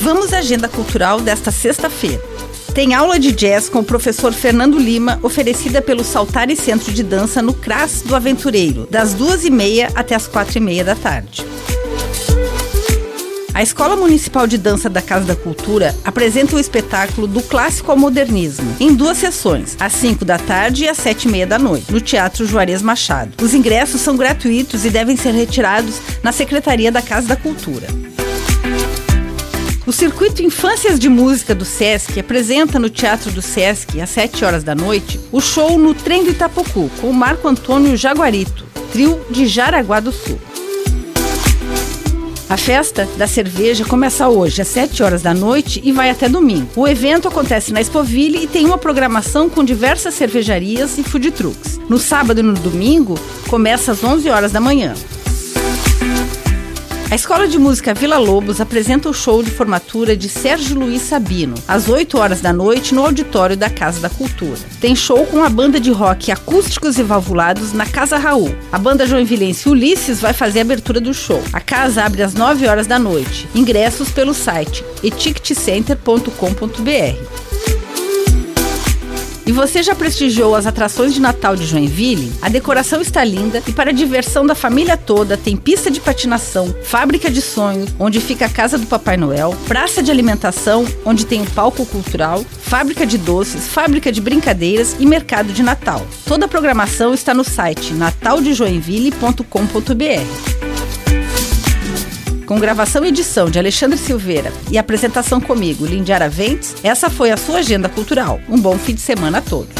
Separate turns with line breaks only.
Vamos à agenda cultural desta sexta-feira. Tem aula de jazz com o professor Fernando Lima, oferecida pelo Saltare Centro de Dança no CRAS do Aventureiro, das duas e meia até as quatro e meia da tarde. A Escola Municipal de Dança da Casa da Cultura apresenta o espetáculo do clássico ao modernismo, em duas sessões, às 5 da tarde e às 7 e meia da noite, no Teatro Juarez Machado. Os ingressos são gratuitos e devem ser retirados na Secretaria da Casa da Cultura. O Circuito Infâncias de Música do SESC apresenta no Teatro do SESC, às 7 horas da noite, o show no Trem do Itapocu, com Marco Antônio Jaguarito, trio de Jaraguá do Sul. A festa da cerveja começa hoje às 7 horas da noite e vai até domingo. O evento acontece na Expoville e tem uma programação com diversas cervejarias e food trucks. No sábado e no domingo começa às 11 horas da manhã. A Escola de Música Vila Lobos apresenta o show de formatura de Sérgio Luiz Sabino, às 8 horas da noite, no auditório da Casa da Cultura. Tem show com a banda de rock Acústicos e Valvulados na Casa Raul. A banda joinvilense Ulisses vai fazer a abertura do show. A casa abre às 9 horas da noite. Ingressos pelo site eticketcenter.com.br. E você já prestigiou as atrações de Natal de Joinville? A decoração está linda e para a diversão da família toda tem pista de patinação, fábrica de sonhos, onde fica a casa do Papai Noel, praça de alimentação, onde tem um palco cultural, fábrica de doces, fábrica de brincadeiras e mercado de Natal. Toda a programação está no site nataldejoinville.com.br com gravação e edição de Alexandre Silveira e apresentação comigo, Lindy Araventes, essa foi a sua agenda cultural. Um bom fim de semana a todos.